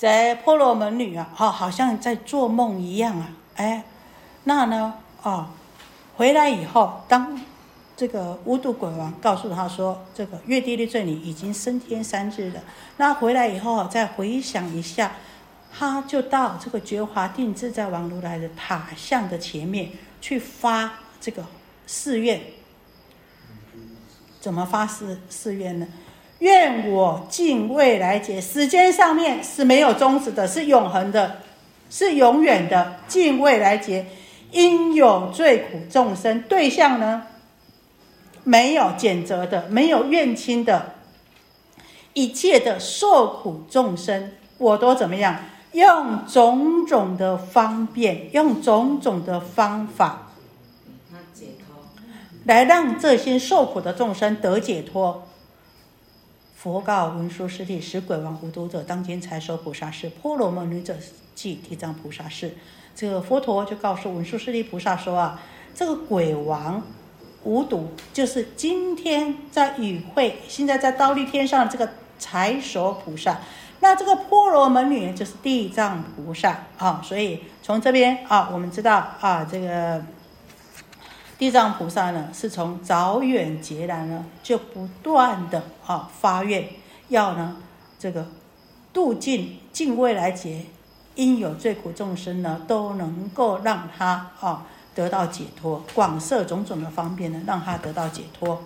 在婆罗门女啊，哦，好像在做梦一样啊，哎，那呢，哦，回来以后，当这个无毒鬼王告诉他说，这个月地利罪女已经升天三日了，那回来以后再回想一下，他就到这个觉华定自在王如来的塔像的前面去发这个誓愿，怎么发誓誓愿呢？愿我尽未来劫，时间上面是没有终止的，是永恒的，是永远的。尽未来劫，应有罪苦众生对象呢，没有谴责的，没有怨亲的，一切的受苦众生，我都怎么样？用种种的方便，用种种的方法，解脱来让这些受苦的众生得解脱。佛告文殊师利：“使鬼王无毒者，当今才受菩萨是婆罗门女者，即地藏菩萨是。”这个佛陀就告诉文殊师利菩萨说：“啊，这个鬼王无毒，就是今天在与会，现在在刀立天上这个财首菩萨。那这个婆罗门女就是地藏菩萨啊。所以从这边啊，我们知道啊，这个。”地藏菩萨呢，是从早远劫来呢，就不断的啊发愿，要呢这个度尽尽未来劫，应有罪苦众生呢，都能够让他啊得到解脱，广设种种的方便呢，让他得到解脱。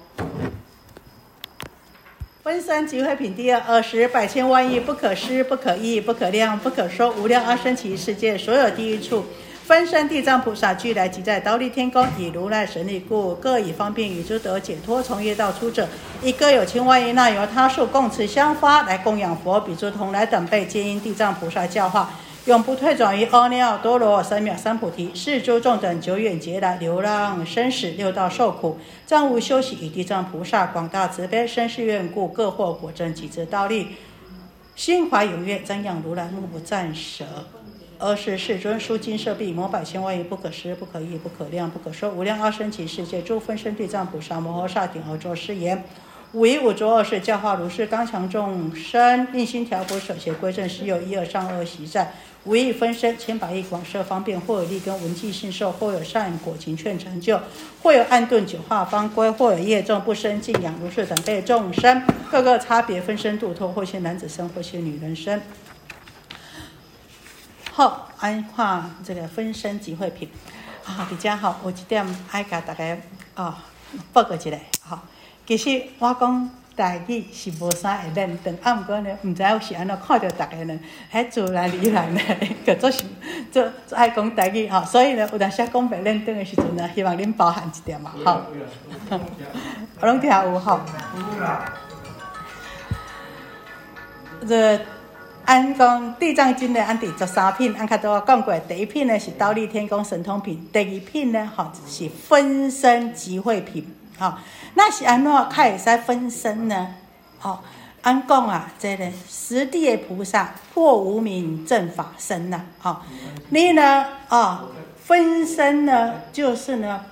分身集会品第二，二十百千万亿不可思、不可议、不可量、不可说，无量阿僧祇世界所有地狱处。分身地藏菩萨俱来即在刀立天宫，以如来神力故，各以方便与诸得解脱从业道出者，亦各有情万亿那由他数供持香花来供养佛，比诸同来等辈皆因地藏菩萨教化，永不退转于阿耨多罗三藐三菩提。是诸众等久远劫来流浪生死六道受苦，暂无休息，以地藏菩萨广大慈悲生世愿故，各获果证及之道力，心怀踊跃瞻仰如来，目不暂舍。二是世尊书金舍币，摩百千万亿不可思、不可议、不可量、不可说，无量阿僧祇世界诸分身地藏菩萨摩诃萨顶而作是言：五一五浊二世教化如是刚强众生，令心调伏舍邪归正，实有一二善恶习在。五一分身千百亿广设方便，或有利根闻记信受，或有善果勤劝成就，或有暗顿九化方归，或有业众不生敬仰如是等辈众生，各个差别分身度脱，或现男子身，或现女人身。好，安看这个分身集会品啊，比较好。有一点爱甲大家啊报告一下。好，其实我讲台语是无啥会认同，啊，毋过呢，毋知影是安怎看着大家呢，迄自然而然呢，个做是做爱讲台语吼，所以呢，有当时讲袂认同的时阵呢，希望恁包含一点嘛，好。我 拢听有吼。这。按讲地藏经呢，按第十三品，按较多讲过，第一品呢是刀立天宫神通品，第二品呢，吼是分身集会品，吼，那是安怎开会使分身呢？吼，按讲啊，这个十地的菩萨破无明正法身呐，吼，你呢，哦，分身呢，就是呢，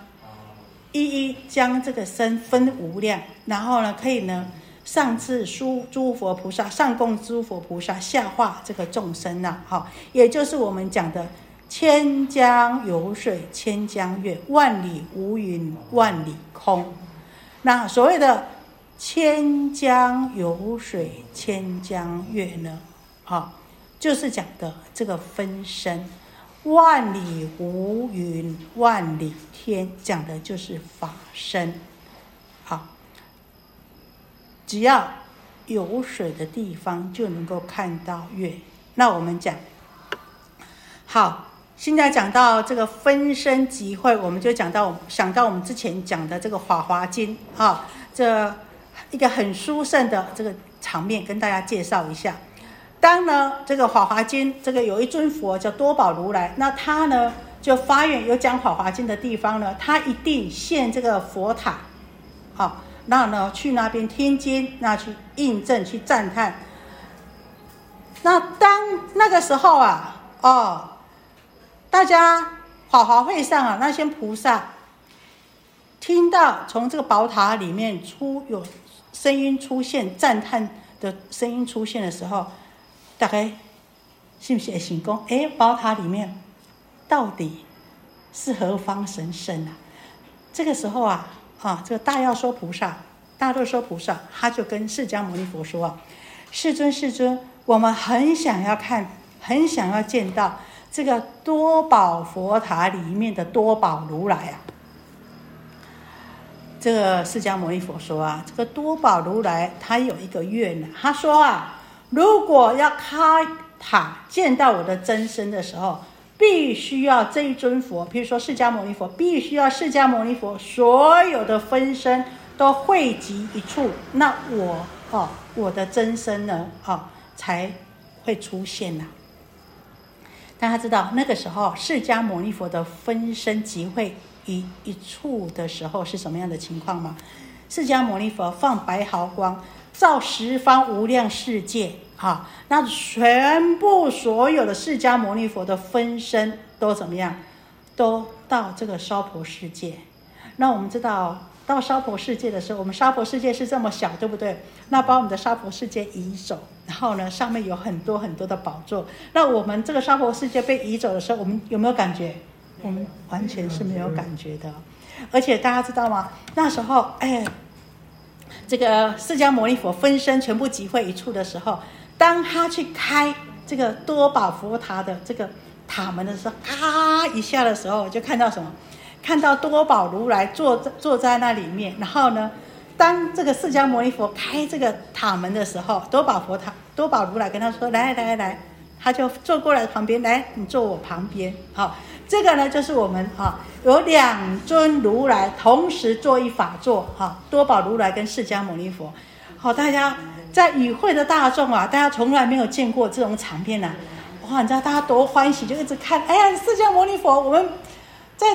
一一将这个身分无量，然后呢，可以呢。上至诸诸佛菩萨，上供诸佛菩萨，下化这个众生呐，好，也就是我们讲的千江有水千江月，万里无云万里空。那所谓的千江有水千江月呢，好，就是讲的这个分身，万里无云万里天，讲的就是法身。只要有水的地方就能够看到月。那我们讲，好，现在讲到这个分身集会，我们就讲到想到我们之前讲的这个《法华经》啊，这一个很殊胜的这个场面，跟大家介绍一下。当呢这个《法华经》这个有一尊佛叫多宝如来，那他呢就发愿有讲《法华经》的地方呢，他一定建这个佛塔，好。那呢，去那边听经，那去印证，去赞叹。那当那个时候啊，哦，大家法华会上啊，那些菩萨听到从这个宝塔里面出有声音出现，赞叹的声音出现的时候，大概信不信？行宫，哎，宝塔里面到底是何方神圣啊？这个时候啊，啊，这个大药说菩萨，大乐说菩萨，他就跟释迦牟尼佛说：“世尊，世尊，我们很想要看，很想要见到这个多宝佛塔里面的多宝如来啊。”这个释迦牟尼佛说啊：“这个多宝如来他有一个愿呢，他说啊，如果要开塔见到我的真身的时候。”必须要这一尊佛，比如说释迦牟尼佛，必须要释迦牟尼佛所有的分身都汇集一处，那我哦，我的真身呢，哦，才会出现呐。大家知道那个时候释迦牟尼佛的分身集会一一处的时候是什么样的情况吗？释迦牟尼佛放白毫光，照十方无量世界。好，那全部所有的释迦牟尼佛的分身都怎么样？都到这个娑婆世界。那我们知道，到娑婆世界的时候，我们娑婆世界是这么小，对不对？那把我们的娑婆世界移走，然后呢，上面有很多很多的宝座。那我们这个娑婆世界被移走的时候，我们有没有感觉？我们完全是没有感觉的。而且大家知道吗？那时候，哎，这个释迦牟尼佛分身全部集会一处的时候。当他去开这个多宝佛塔的这个塔门的时候，咔一下的时候，就看到什么？看到多宝如来坐在坐在那里面。然后呢，当这个释迦牟尼佛开这个塔门的时候，多宝佛塔多宝如来跟他说：“来来来，他就坐过来旁边，来你坐我旁边。”好，这个呢就是我们啊，有两尊如来同时坐一法座，哈，多宝如来跟释迦牟尼佛。好，大家。在与会的大众啊，大家从来没有见过这种场面呐！哇，你知道大家多欢喜，就一直看。哎呀，释迦牟尼佛，我们在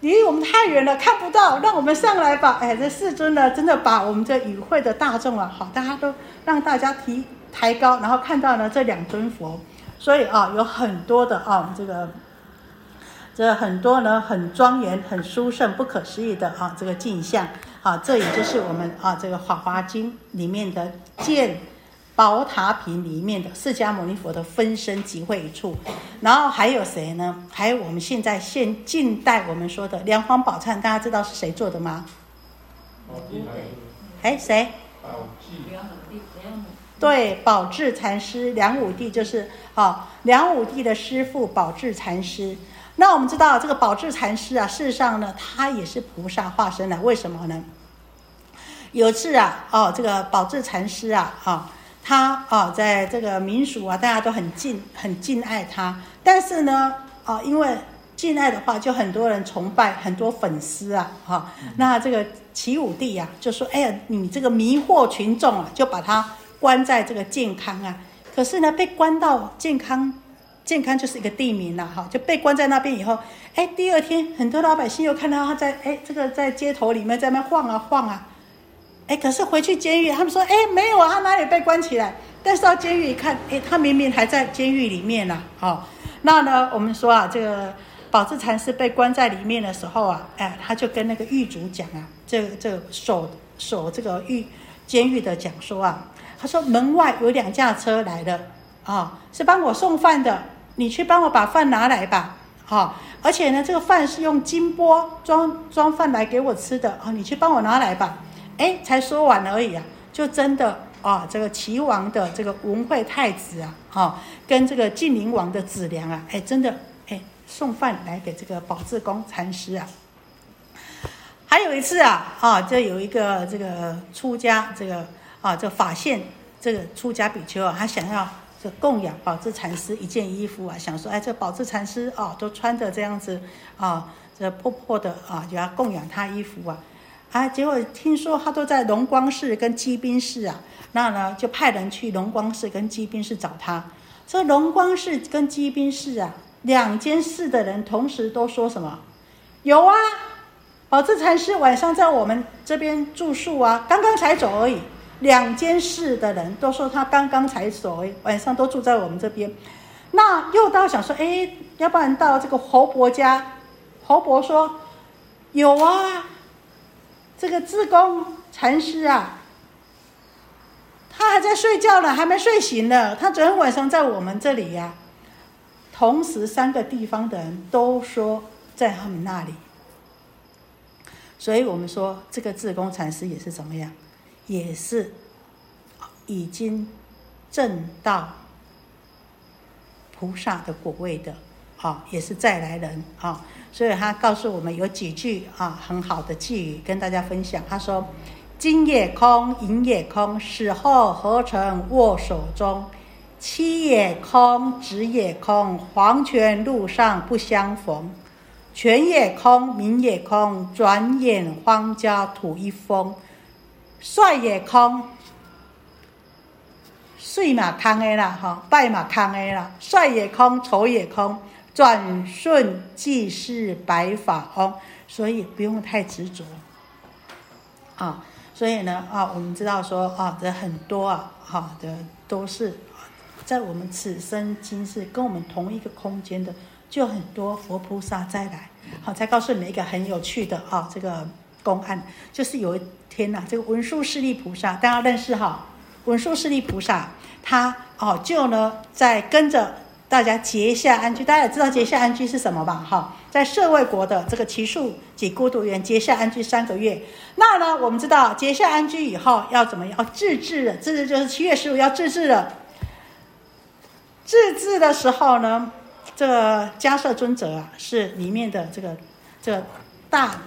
离我们太远了，看不到，让我们上来吧！哎，这世尊呢，真的把我们这与会的大众啊，好，大家都让大家提抬高，然后看到了这两尊佛，所以啊，有很多的啊，这个这很多呢，很庄严、很殊胜、不可思议的啊，这个镜像。啊，这也就是我们啊，这个《法华经》里面的见宝塔品里面的释迦牟尼佛的分身集会一处，然后还有谁呢？还有我们现在现近代我们说的梁皇宝忏，大家知道是谁做的吗？哎，谁？对，宝智禅师，梁武帝就是啊，梁武帝的师傅宝智禅师。那我们知道这个宝智禅师啊，事实上呢，他也是菩萨化身的。为什么呢？有次啊，哦，这个宝智禅师啊，啊，他啊，在这个民俗啊，大家都很敬、很敬爱他。但是呢，啊，因为敬爱的话，就很多人崇拜，很多粉丝啊，哈。那这个齐武帝呀，就说：“哎呀，你这个迷惑群众啊，就把他关在这个健康啊。可是呢，被关到健康。”健康就是一个地名了哈，就被关在那边以后，哎，第二天很多老百姓又看到他在哎这个在街头里面在那晃啊晃啊，哎，可是回去监狱，他们说哎没有啊，他哪里被关起来？但是到监狱一看，哎，他明明还在监狱里面呢，好，那呢我们说啊，这个宝智禅师被关在里面的时候啊，哎，他就跟那个狱卒讲啊，这这守守这个狱监狱的讲说啊，他说门外有两架车来了啊，是帮我送饭的。你去帮我把饭拿来吧，好，而且呢，这个饭是用金钵装装饭来给我吃的啊，你去帮我拿来吧。哎，才说完而已啊，就真的啊，这个齐王的这个文惠太子啊，哈，跟这个晋灵王的子良啊，哎，真的哎，送饭来给这个宝智公禅师啊。还有一次啊，啊，这有一个这个出家这个啊，这法线这个出家比丘啊，他想要。供养宝智禅师一件衣服啊，想说，哎，这宝智禅师啊，都穿着这样子啊，这破破的啊，就要供养他衣服啊，啊，结果听说他都在龙光寺跟积宾寺啊，那呢就派人去龙光寺跟积宾寺找他。这龙光寺跟积宾寺啊，两间寺的人同时都说什么？有啊，宝智禅师晚上在我们这边住宿啊，刚刚才走而已。两间室的人都说他刚刚才走，晚上都住在我们这边。那又到想说，哎，要不然到这个侯伯家。侯伯说：“有啊，这个自宫禅师啊，他还在睡觉呢，还没睡醒呢。他昨天晚上在我们这里呀。同时三个地方的人都说在他们那里。所以我们说这个智公禅师也是怎么样，也是已经证到菩萨的果位的，啊，也是再来人啊。所以他告诉我们有几句啊很好的寄语跟大家分享。他说：“金也空，银也空，死后何曾握手中？妻也空，子也空，黄泉路上不相逢。权也空，名也空，转眼荒郊土一封。帅也空，睡马康的啦，哈，拜马康的啦，帅也空，丑也空。”转瞬即是白发哦，所以不用太执着啊。所以呢啊，我们知道说啊，这很多啊，好的都是在我们此生今世跟我们同一个空间的，就很多佛菩萨再来。好，再告诉你们一个很有趣的啊，这个公案，就是有天呐，这个文殊师利菩萨大家认识哈？文殊师利菩萨他哦，就呢在跟着。大家结下安居，大家也知道结下安居是什么吧？哈，在舍卫国的这个奇树及孤独园结下安居三个月。那呢，我们知道结下安居以后要怎么样？哦自治的，自治就是七月十五要自治了。自治的时候呢，这个迦摄尊者啊，是里面的这个这个大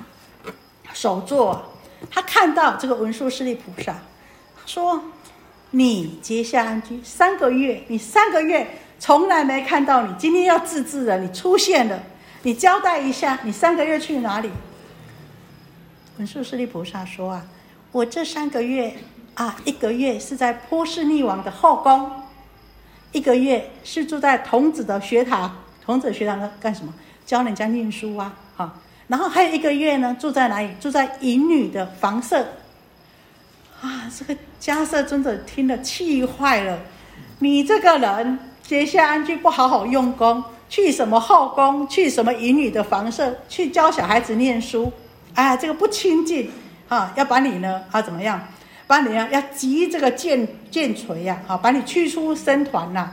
首座，他看到这个文殊师利菩萨，说：“你结下安居三个月，你三个月。”从来没看到你，今天要自治了，你出现了，你交代一下，你三个月去哪里？文殊师利菩萨说啊，我这三个月啊，一个月是在波斯匿王的后宫，一个月是住在童子的学堂，童子学堂干干什么？教人家念书啊，然后还有一个月呢，住在哪里？住在淫女的房舍。啊，这个迦摄尊者听了气坏了，你这个人。结下安居不好好用功，去什么后宫，去什么淫女的房舍，去教小孩子念书，哎，这个不清净啊！要把你呢啊怎么样？把你啊要击这个剑剑锤呀，好把你驱出僧团呐。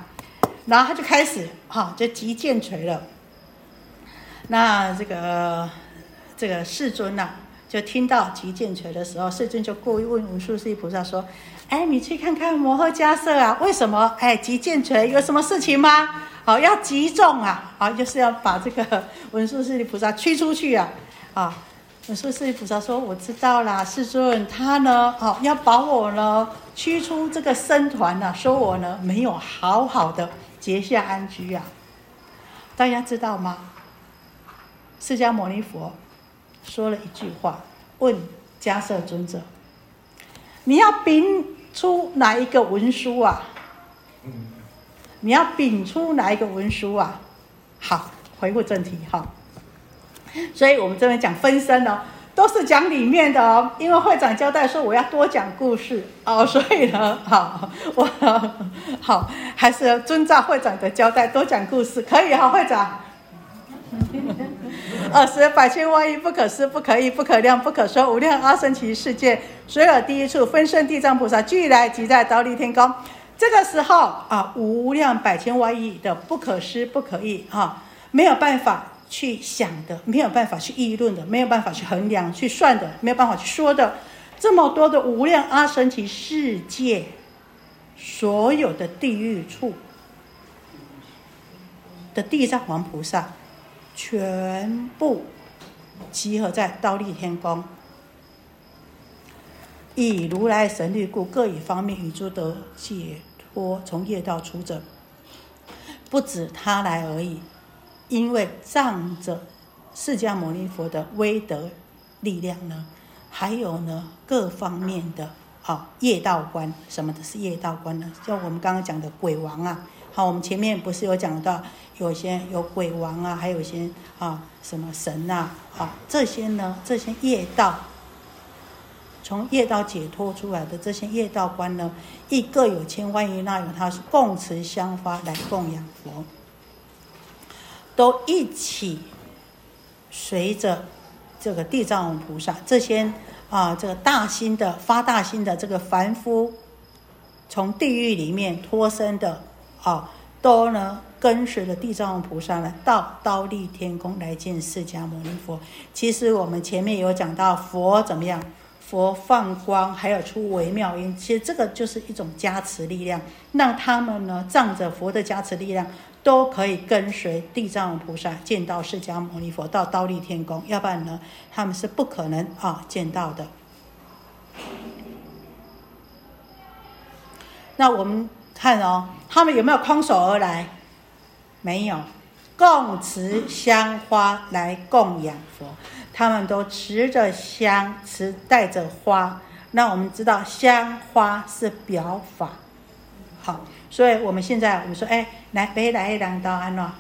然后他就开始哈就击剑锤了。那这个这个世尊呐，就听到极剑锤的时候，世尊就故意问文殊师利菩萨说。哎，你去看看摩诃迦叶啊？为什么？哎，极剑锤有什么事情吗？好，要击中啊！好，就是要把这个文殊师利菩萨驱出去啊！啊，文殊师利菩萨说：“我知道啦，世尊，他呢，好要把我呢驱出这个僧团呢，说我呢没有好好的结下安居啊。大家知道吗？释迦牟尼佛说了一句话，问迦叶尊者。”你要禀出哪一个文书啊？你要禀出哪一个文书啊？好，回复正题哈。所以我们这边讲分身哦，都是讲里面的哦。因为会长交代说我要多讲故事哦，所以呢，好，我好还是遵照会长的交代，多讲故事可以哈，会长。二十百千万亿不可思不可议不可量不可说无量阿僧祇世界所有第一处分身地藏菩萨俱来即在刀立天宫。这个时候啊，无量百千万亿的不可思不可议啊，没有办法去想的，没有办法去议论的，没有办法去衡量去算的，没有办法去说的，这么多的无量阿僧祇世界所有的地狱处的地藏王菩萨。全部集合在倒立天宫，以如来神力故，各以方面与诸得解脱，从业道出者，不止他来而已。因为仗着释迦牟尼佛的威德力量呢，还有呢各方面的啊业道观，什么的是业道观呢？像我们刚刚讲的鬼王啊。好，我们前面不是有讲到，有些有鬼王啊，还有些啊什么神呐，啊这些呢，这些业道，从业道解脱出来的这些业道观呢，亦各有千万亿那有他是共持香花来供养佛，都一起随着这个地藏王菩萨这些啊这个大心的发大心的这个凡夫，从地狱里面脱身的。啊，都呢跟随着地藏王菩萨呢，到刀立天宫来见释迦牟尼佛。其实我们前面有讲到佛怎么样，佛放光，还有出微妙音，其实这个就是一种加持力量，让他们呢仗着佛的加持力量，都可以跟随地藏王菩萨见到释迦牟尼佛到刀立天宫，要不然呢他们是不可能啊见到的。那我们看哦，他们有没有空手而来？没有，供持香花来供养佛，他们都持着香，持带着花。那我们知道香花是表法，好，所以我们现在我们说，哎，来，别来一两刀安怎？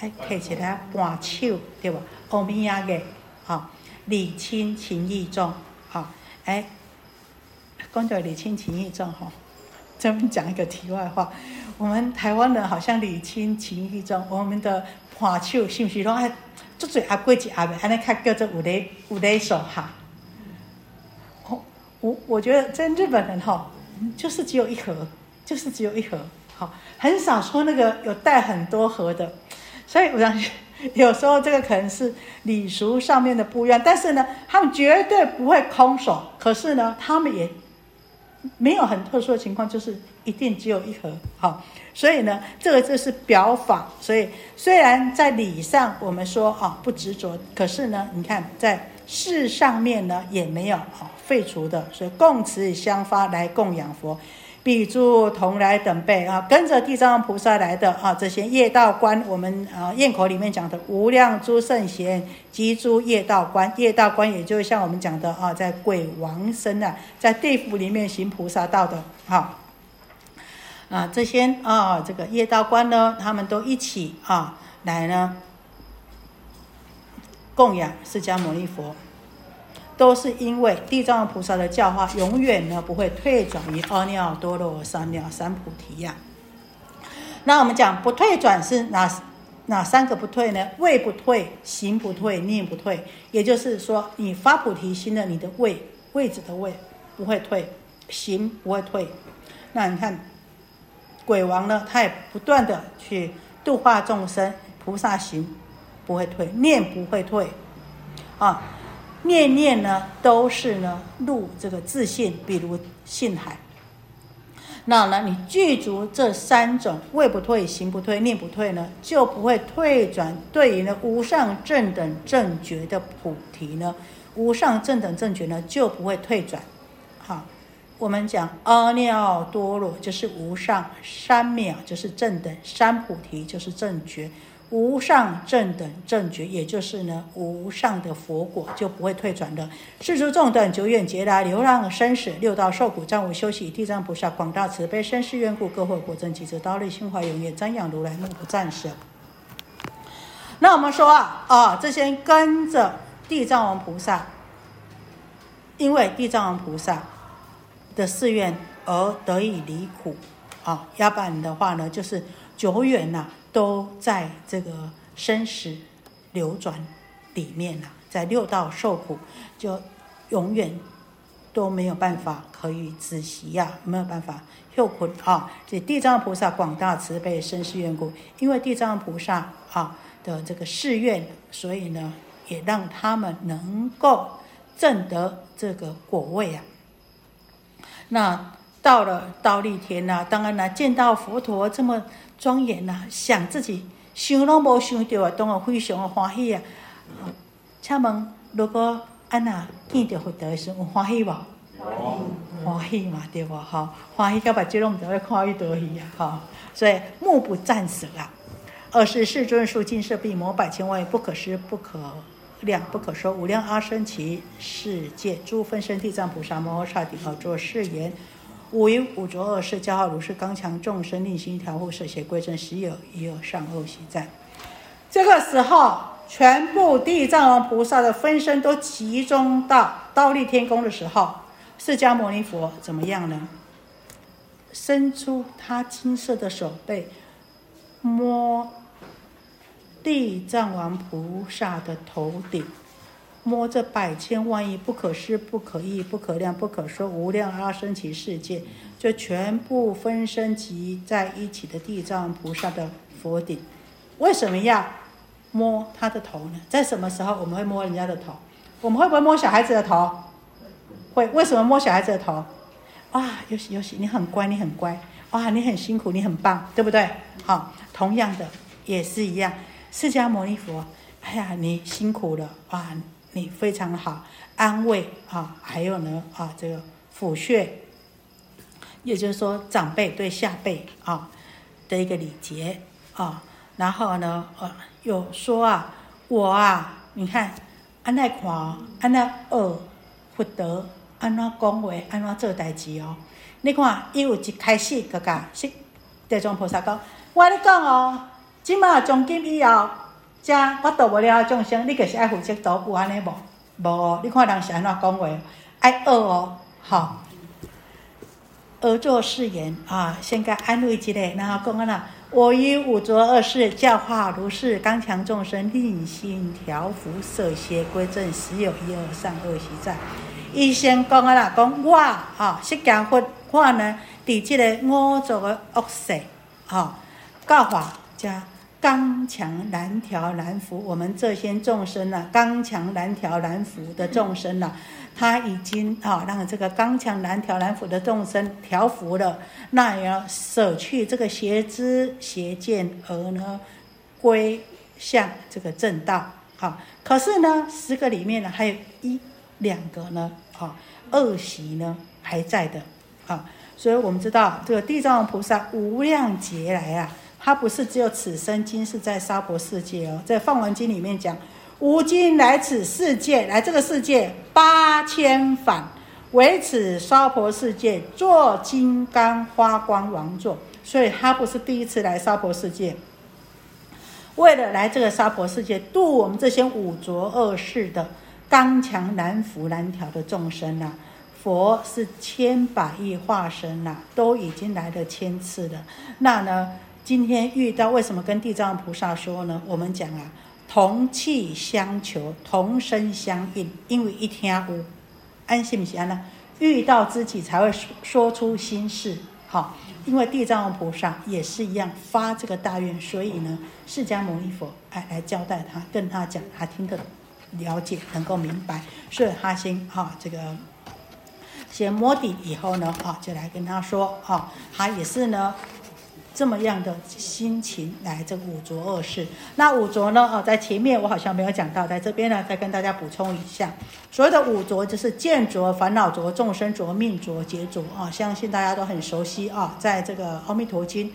哎，提起来半手，对吧？欧米亚嘅，好，礼轻情意重，好，哎，讲到礼轻情意重，哈。这边讲一个题外话，我们台湾人好像礼轻情意重，我们的花手是不是拢爱做做阿贵子阿伯，安尼看叫做有礼有礼手哈。我我我觉得在日本人哈，就是只有一盒，就是只有一盒，好，很少说那个有带很多盒的，所以我想有时候这个可能是礼俗上面的不一样，但是呢，他们绝对不会空手，可是呢，他们也。没有很特殊的情况，就是一定只有一盒，好，所以呢，这个就是表法。所以虽然在理上我们说啊不执着，可是呢，你看在事上面呢也没有啊废除的，所以供持香发来供养佛。比诸同来等辈啊，跟着地藏菩萨来的啊，这些业道观，我们啊堰口里面讲的无量诸圣贤及诸业道观，业道观也就像我们讲的啊，在鬼王身啊，在地府里面行菩萨道的哈啊，这些啊这个业道观呢，他们都一起啊来呢供养释迦牟尼佛。都是因为地藏菩萨的教化，永远呢不会退转于阿耨多罗三藐三菩提呀。那我们讲不退转是哪哪三个不退呢？位不退，行不退，念不退。也就是说，你发菩提心的，你的位位置的位不会退，行不会退。那你看鬼王呢，他也不断的去度化众生，菩萨行不会退，念不会退啊。念念呢都是呢入这个自信，比如信海。那呢，你具足这三种位不退、行不退、念不退呢，就不会退转对于呢无上正等正觉的菩提呢，无上正等正觉呢就不会退转。好，我们讲阿耨多罗就是无上，三藐就是正等，三菩提就是正觉。无上正等正觉，也就是呢无上的佛果，就不会退转的。世俗众等久远劫来流浪生死，六道受苦，暂无休息。地藏菩萨广大慈悲，深施愿故，各获果真及之，刀立心怀永业，瞻仰如来，目不暂舍。那我们说啊，啊，这些跟着地藏王菩萨，因为地藏王菩萨的誓愿而得以离苦啊，要不然的话呢，就是久远呐。都在这个生死流转里面了，在六道受苦，就永远都没有办法可以止息呀，没有办法受苦啊！这地藏菩萨广大慈悲，生死缘故，因为地藏菩萨啊的这个誓愿，所以呢，也让他们能够证得这个果位啊。那到了刀立天呐，当然了，见到佛陀这么。庄严呐，想自己想拢无想到啊，当然非常的欢喜啊。请问，如果安那见到佛陀的时，有欢喜无？欢喜嘛，对无？哈，欢喜到把这拢唔知要看伊多喜啊！哈，所以目不暂舍啊。二是世尊数尽设币摩百千万不可思不可量不可说无量阿僧祇世界诸分身地藏菩萨摩诃萨顶头作誓言。五于五浊恶世，教号如是刚强众生，令心调护，舍邪归正，实有一二善恶喜在。这个时候，全部地藏王菩萨的分身都集中到倒立天宫的时候，释迦牟尼佛怎么样呢？伸出他金色的手背，摸地藏王菩萨的头顶。摸这百千万亿不可思、不可议、不可量、不可说无量阿僧祇世界，就全部分身集在一起的地藏菩萨的佛顶。为什么要摸他的头呢？在什么时候我们会摸人家的头？我们会不会摸小孩子的头？会。为什么摸小孩子的头？哇，尤喜尤喜，你很乖，你很乖。哇，你很辛苦，你很棒，对不对？好，同样的也是一样。释迦牟尼佛，哎呀，你辛苦了哇，你非常好，安慰啊，还有呢啊，这个抚恤，也就是说长辈对下辈啊的一个礼节啊。然后呢，呃，有说啊，我啊，你看，安那看，安那学福德，安那讲话，安那做代志哦。你看，伊有一开始个个是地藏菩萨讲，我跟你讲哦，即马从今以后，这我度无了众生，你就是爱负责度，有安尼无？无，你看人是安怎讲话，爱学哦，好，学做誓言啊，先该安慰一下，然后讲安那，我以五浊恶世教化如是刚强众生，令心调伏，色邪归正，时有一二善恶习在。伊先讲啊啦，讲我啊，释迦佛。话呢，伫即个五浊的恶世，吼，教化加刚强难调难服，我们这些众生呢，刚强难调难服的众生呢，他已经啊，让这个刚强难调难服的众生调服了，那也要舍去这个邪知邪见，而呢，归向这个正道。好，可是呢，十个里面呢，还有一两个呢，啊，恶习呢还在的。啊，所以我们知道这个地藏王菩萨无量劫来啊，他不是只有此生今世在娑婆世界哦，在放完经里面讲，吾今来此世界，来这个世界八千返，为此娑婆世界做金刚花光王座，所以他不是第一次来娑婆世界，为了来这个娑婆世界度我们这些五浊恶世的刚强难服难调的众生啊。佛是千百亿化身呐，都已经来了千次了。那呢，今天遇到为什么跟地藏菩萨说呢？我们讲啊，同气相求，同声相应，因为一听无安信不安呢？遇到知己才会说出心事。好，因为地藏王菩萨也是一样发这个大愿，所以呢，释迦牟尼佛哎来交代他，跟他讲，他听得了解，能够明白，所以他先哈这个。先摸底以后呢，啊，就来跟他说，啊，他也是呢，这么样的心情来这个五浊恶世。那五浊呢，啊，在前面我好像没有讲到，在这边呢，再跟大家补充一下，所谓的五浊就是见浊、烦恼浊、众生浊、命浊、劫浊啊，相信大家都很熟悉啊，在这个《阿弥陀经》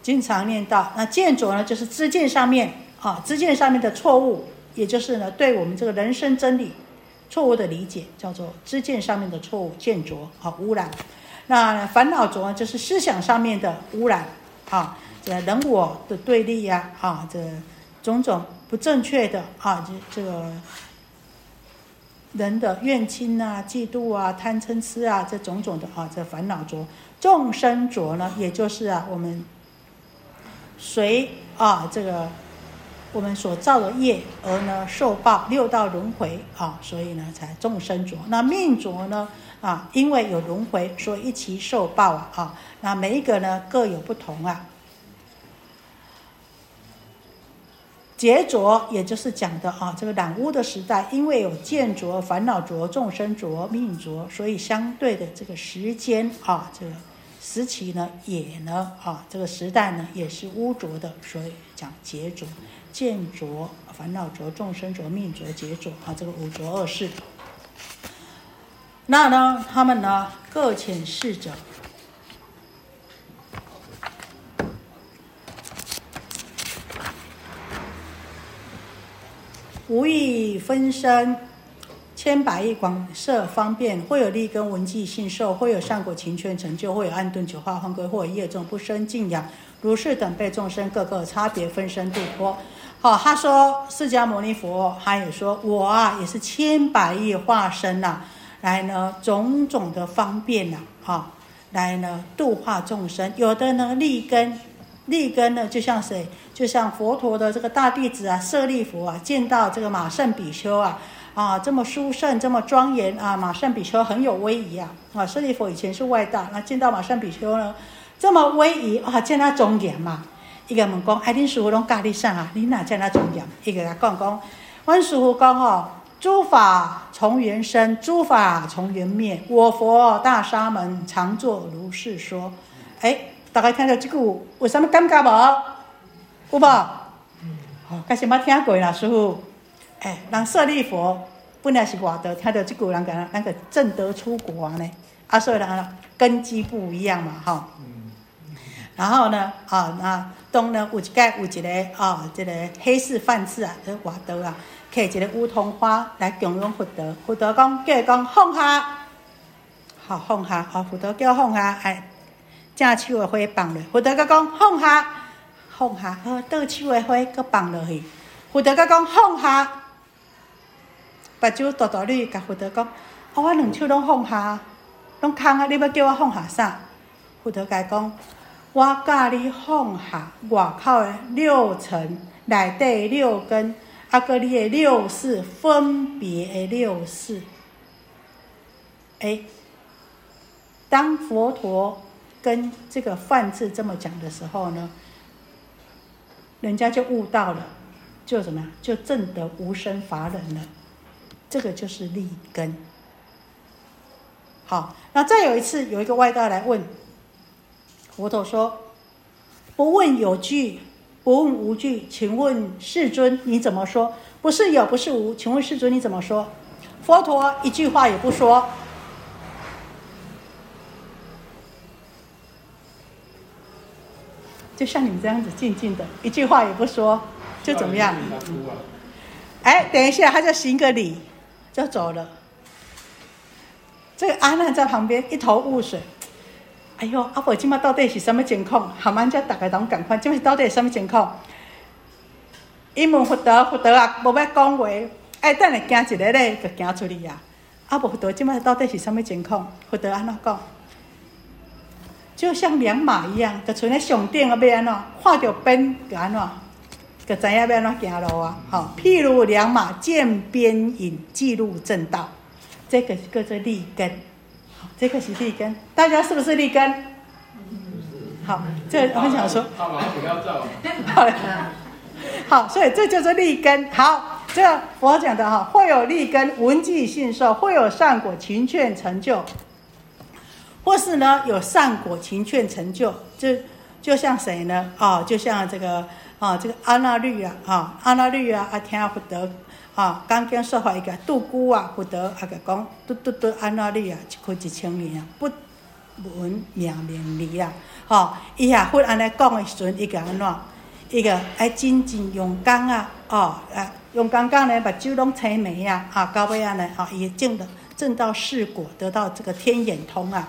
经常念到。那见浊呢，就是知见上面啊，知见上面的错误，也就是呢，对我们这个人生真理。错误的理解叫做知见上面的错误见浊啊污染，那烦恼浊就是思想上面的污染啊，这人我的对立呀啊，这种种不正确的啊，这这个人的怨亲啊、嫉妒啊、贪嗔痴啊，这种种的啊，这烦恼浊众生浊呢，也就是啊我们随啊这个。我们所造的业而呢受报六道轮回啊，所以呢才众生浊。那命浊呢啊，因为有轮回，所以一起受报啊啊。那每一个呢各有不同啊。劫浊也就是讲的啊，这个染污的时代，因为有见浊、烦恼浊、众生浊、命浊，所以相对的这个时间啊，这个时期呢也呢啊，这个时代呢也是污浊的，所以讲劫浊。见浊、烦恼浊、众生浊、命浊、劫浊啊，这个五浊恶世。那呢，他们呢各遣侍者，无意分身，千百亿广设方便，会有利根闻记信受，会有善果情圈成就，会有暗顿九化换归，或有业众不生敬仰，如是等辈众生，各个差别分身度脱。好，他说释迦牟尼佛，他也说我啊，也是千百亿化身呐，来呢种种的方便呐，哈，来呢度化众生。有的呢立根，立根呢就像谁？就像佛陀的这个大弟子啊，舍利弗啊，见到这个马胜比丘啊，啊这么殊胜，这么庄严啊，马胜比丘很有威仪啊，啊舍利弗以前是外道，那见到马胜比丘呢，这么威仪啊，见他庄严嘛。伊甲问讲，哎，恁师傅拢教你啥啊？恁哪遮那重要？伊甲讲讲，阮师傅讲吼，诸法从缘生，诸法从缘灭。我佛大沙门常作如是说。哎，大家听到即句，有啥物感觉无？有无？哦，开始捌听过啦，师傅。哎，人舍利佛本来是外道，听到即句人讲，那个正得出国呢。啊，所以呢，根基不一样嘛，哈。然后呢，啊，那当呢有一个有一个啊，这个黑市贩子啊，这外道啊，摕一个梧桐花来供养佛陀。佛陀讲，叫伊讲放下，好放下，好佛陀叫放下，哎，正手的花放落。佛陀佮讲放下，放下，好倒手的花佮放落去。佛陀佮讲放下，把手大大绿，甲佛陀讲，我两手拢放下，拢空啊，你要叫我放下啥？佛陀甲伊讲。我教你放下外口的六尘，内底六根，啊，个你的六识分别的六识。哎，当佛陀跟这个梵志这么讲的时候呢，人家就悟到了，就怎么样，就证得无生法忍了。这个就是立根。好，那再有一次，有一个外道来问。佛陀说：“不问有据，不问无据，请问世尊你怎么说？不是有，不是无，请问世尊你怎么说？”佛陀一句话也不说，就像你们这样子静静的，一句话也不说，就怎么样？哎，等一下，他就行个礼，就走了。这个阿难在旁边一头雾水。哎哟，阿婆，今麦到底是什么情况？好嘛，这大家拢共款，今麦到底是什么情况？伊问佛陀，佛陀啊，无要讲话，哎，等下行一个咧，就行出去啊。阿婆，佛陀，今麦到底是什么情况？佛陀安怎讲？就像两马一样，就存咧上顶啊，要安怎？看到边就安怎？就知影要安怎行路啊？好，譬如两马见边影，记录正道，这个叫做立根。这个是立根，大家是不是立根？好，这我想说。好，好，所以这就是立根。好，这我讲的哈，会有立根，闻记信受，会有善果勤劝成就，或是呢有善果勤劝成就，就就像谁呢？啊，就像这个啊，这个阿那律啊，啊，阿那律啊，阿听不得。啊，刚刚说话一个杜姑啊，不得啊个讲，嘟嘟嘟安那里啊，一块一千年啊，不闻名名利啊，吼，伊也会安尼讲的时阵，伊个安怎？伊个爱真正用功啊，哦，啊，用功讲呢，把酒拢青梅啊，啊，到尾啊呢，啊，也证的证到世果，得到这个天眼通啊，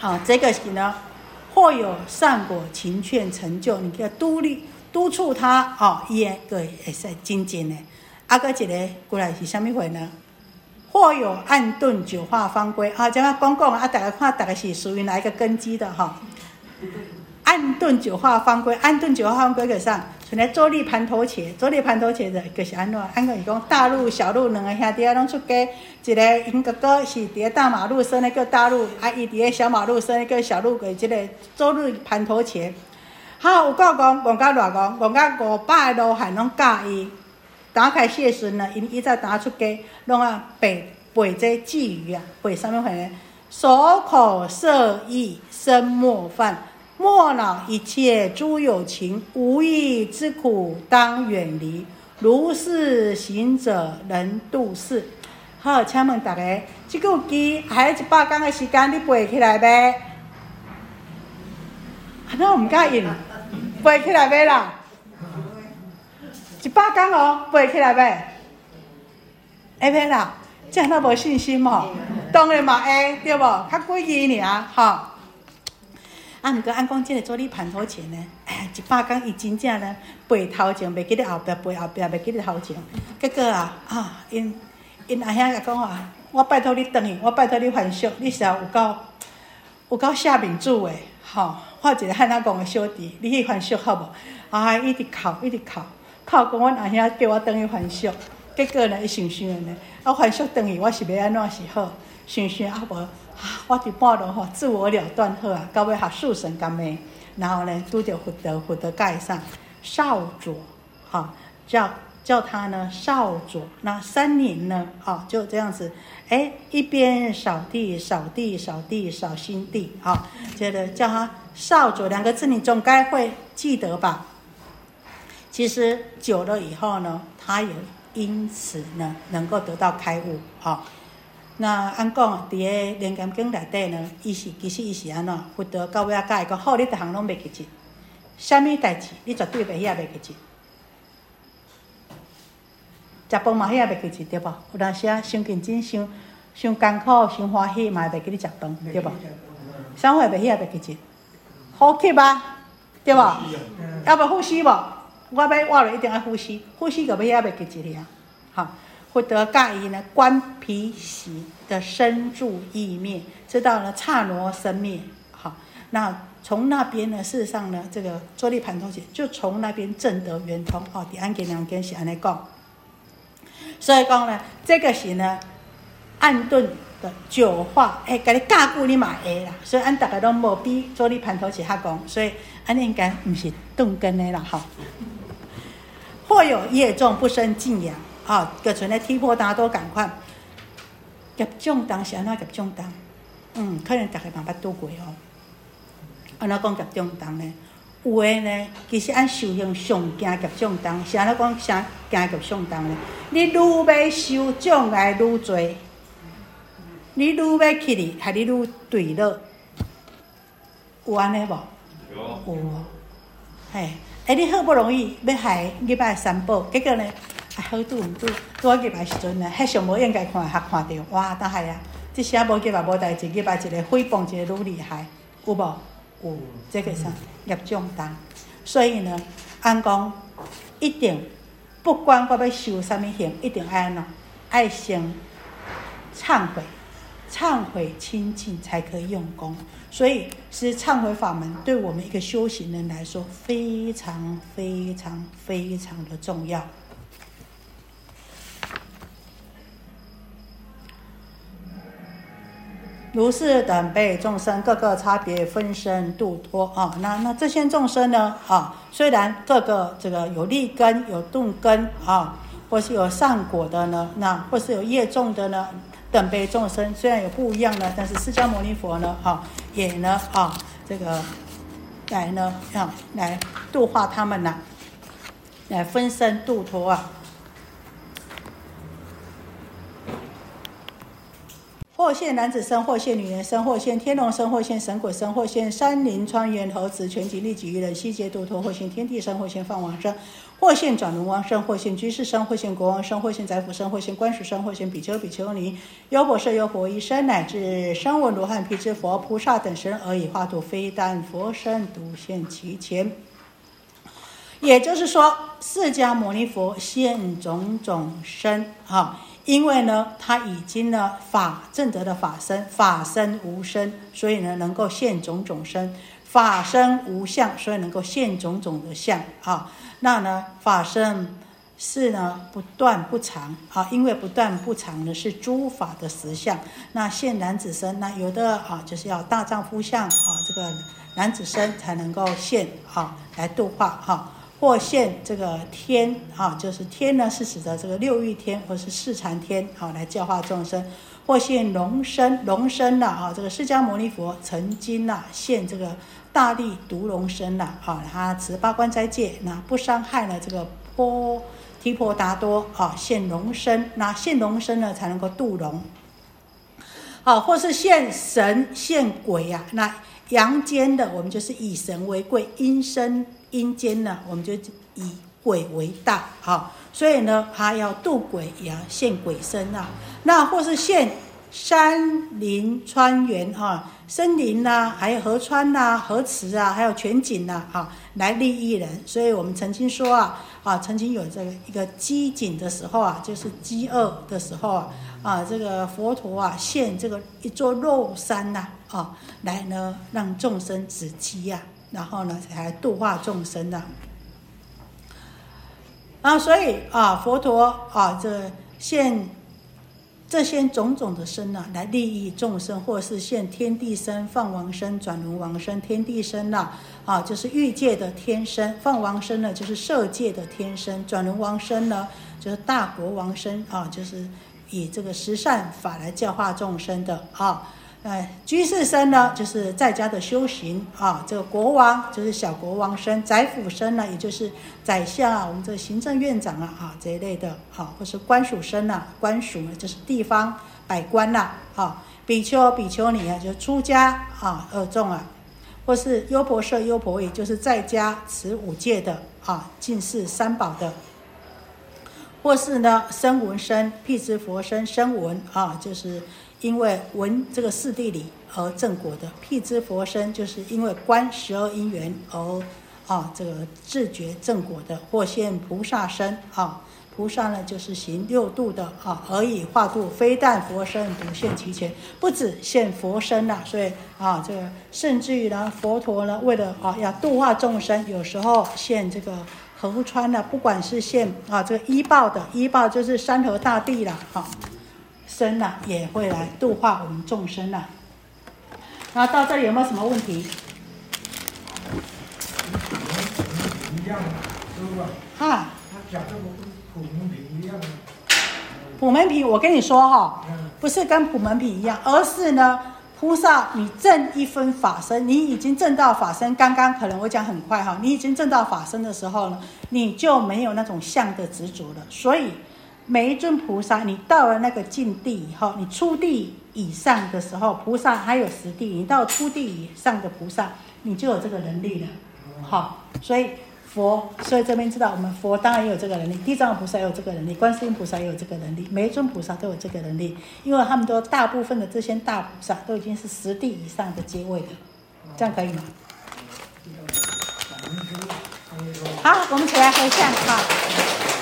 好，这个是呢，或有善果勤劝成就，你叫独立。督促他哦，伊个会使精进的。啊，个一个过来是啥物货呢？或有暗顿九化方规啊，怎啊讲讲啊？大家看，大家是属于哪一个根基的哈？暗顿九化方规，暗顿九化方规个啥？像咧周立盘头切，周立盘头切的，就是安怎？安个是讲大陆、小陆两个兄弟啊，拢出家。一个因哥哥是伫咧大马路生咧叫大陆，啊，伊伫咧小马路生咧叫小陆，个即个周立盘头切。好，有够讲，讲到偌讲，讲到五百个罗汉拢教伊打开谢时呢，因伊再打出家，拢啊背背这寄语啊，背啥物话呢？守口摄意，身莫犯，莫恼一切诸有情，无义之苦当远离。如是行者，能度世。好，请问大家，即句记还有一百天的时间，你背起来呗？那我们甲应。背起来袂啦？一百工哦，背起来袂？会袂啦？这样那无信心哦，当然嘛会，对无？较几年尔吼。啊，毋过按讲即个做你盘头前呢，一百工伊真正呢背头前，袂记得后壁背后壁，袂记得头前。结果啊啊，因因阿兄甲讲啊，我拜托你等去，我拜托你还俗，你是有够有够下面子诶，吼。我一个汉人讲的小弟，你去还俗好无？啊，一直哭，一直哭，哭讲阮阿兄叫我等于还俗。结果呢，伊想想呢，啊还俗等于我是要安怎是好？想想啊无，我伫半路吼自我了断好啊，到尾学树神甘的，然后呢，拄着福德福德盖上少佐，哈，叫叫他呢少佐。那三年呢，啊，就这样子，哎，一边扫地扫地扫地扫新地，啊，接着叫他少佐两个字，你总该会记得吧？其实久了以后呢，他也因此呢，能够得到开悟，哈。那按讲，伫个连甘经内底呢，伊是其实伊是安怎？福德到尾啊，甲伊讲，好，你逐项拢袂记住，虾米代志，你绝对袂遐袂记住。食饭嘛，遐袂记住，对无？有当时啊，伤认真、伤伤艰苦、伤欢喜，嘛会袂记你食饭，对无？啥货袂遐袂记住？呼吸啊，对无？要不呼吸无？我要活了一定要呼吸，呼吸个要遐袂记住哩啊，好。获得盖伊呢观皮习的深住意灭，知道了刹那生灭。好，那从那边呢，事实上呢，这个坐立盘同学就从那边正得圆通。哦，第安给两根是安尼讲，所以讲呢，这个是呢暗顿的九化，哎，给你教过你嘛会啦。所以俺大家都无比做你盘同学他讲，所以安应该不是顿根的啦。吼，或有业重不生敬仰。啊，个存咧提婆达多共款，业障重是安怎业障当？嗯，可能逐个嘛捌拄过哦。安怎讲业障当呢？有诶呢，其实按修行上惊业障重，是安怎讲啥惊业障当呢？你愈要修障碍愈多，你愈要去哩，害你愈对落。有安尼无？有。有。嘿，哎，你好不容易要害礼拜三宝，结果呢？啊，好拄毋拄，拄啊入来时阵呢，迄上无应该看，还看着，哇，大害啊！即写无入来无代志，入来一个诽谤一个愈厉害，有无？有，这个啥业障重。所以呢，按讲一定，不管我要修啥物行，一定爱安怎，爱先忏悔，忏悔清净才可以用功。所以，是忏悔法门对我们一个修行人来说，非常非常非常的重要。如是等辈众生，各个差别分身度脱啊。那那这些众生呢啊，虽然各个这个有利根、有钝根啊，或是有善果的呢，那或是有业重的呢，等辈众生虽然有不一样呢，但是释迦牟尼佛呢啊，也呢啊这个来呢啊来度化他们呢，来分身度脱啊。或现男子身，或现女人身，或现天龙身，或现神鬼身，或现山林川原猴子全景利己于人，悉皆度脱；或现天地身，或现放王身，或现转轮王身，或现居士身，或现国王身，或现宰府身，或现官属身，或现比丘、比丘尼、优婆塞、优婆夷身，乃至声闻、罗汉、辟支佛、菩萨等身，而以化度非但佛身独现其前。也就是说，释迦牟尼佛现种种身，哈。因为呢，他已经呢法正德的法身，法身无身，所以呢能够现种种身；法身无相，所以能够现种种的相啊。那呢法身是呢不断不长啊，因为不断不长呢是诸法的实相。那现男子身，那有的啊就是要大丈夫相啊，这个男子身才能够现啊来度化哈。或现这个天啊，就是天呢，是指的这个六欲天或是四禅天啊，来教化众生；或现龙身，龙身呐啊，这个释迦牟尼佛曾经呐现这个大力独龙身呐啊，他持八关斋戒，那不伤害了这个波提婆达多啊，现龙身，那现龙身呢才能够渡龙。好，或是现神现鬼呀，那阳间的我们就是以神为贵，阴身。阴间呢，我们就以鬼为大，哈，所以呢，他要渡鬼，也要现鬼身啊。那或是现山林川原哈，森林呐，还有河川呐、河池啊，还有全景呐，哈，来利益人。所以我们曾经说啊，啊，曾经有这个一个饥馑的时候啊，就是饥饿的时候啊，啊，这个佛陀啊，现这个一座肉山呐，啊，来呢让众生止饥呀。然后呢，才度化众生啊，所以啊，佛陀啊，这现这些种种的身呐，来利益众生，或是现天地身、放王身、转轮王身、天地身呐，啊，就是欲界的天身；放王身呢，就是色界的天身；转轮王身呢，就是大国王身啊，就是以这个十善法来教化众生的啊。哎，居士身呢，就是在家的修行啊。这个国王就是小国王身，宰辅身呢，也就是宰相啊，我们这个行政院长啊，啊这一类的啊，或是官属身呐，官属呢就是地方百官呐，啊，比丘、比丘尼啊，就出家啊，二众啊，或是优婆塞、优婆夷，就是在家持五戒的啊，近视三宝的，或是呢，声闻身、辟支佛身、声闻啊，就是。因为闻这个四谛里而正果的辟支佛身，就是因为观十二因缘而啊这个自觉正果的，或现菩萨身啊，菩萨呢就是行六度的啊，而以化度，非但佛身独现其前，不止现佛身了，所以啊这个甚至于呢佛陀呢为了啊要度化众生，有时候现这个河川呢，不管是现啊这个依报的依报就是山河大地了啊。生了也会来度化我们众生了。那到这里有没有什么问题？哈。他讲这个跟普门品一样的。普门品，我跟你说哈，不是跟普门品一样，而是呢，菩萨你证一分法身，你已经证到法身。刚刚可能我讲很快哈，你已经证到法身的时候呢，你就没有那种相的执着了，所以。每一尊菩萨，你到了那个境地以后，你初地以上的时候，菩萨还有实地，你到初地以上的菩萨，你就有这个能力了。好，所以佛，所以这边知道，我们佛当然也有这个能力，地藏菩萨也有这个能力，观世音菩萨也有这个能力，每一尊菩萨都有这个能力，因为他们都大部分的这些大菩萨都已经是实地以上的阶位的，这样可以吗？好，我们起来合相，好。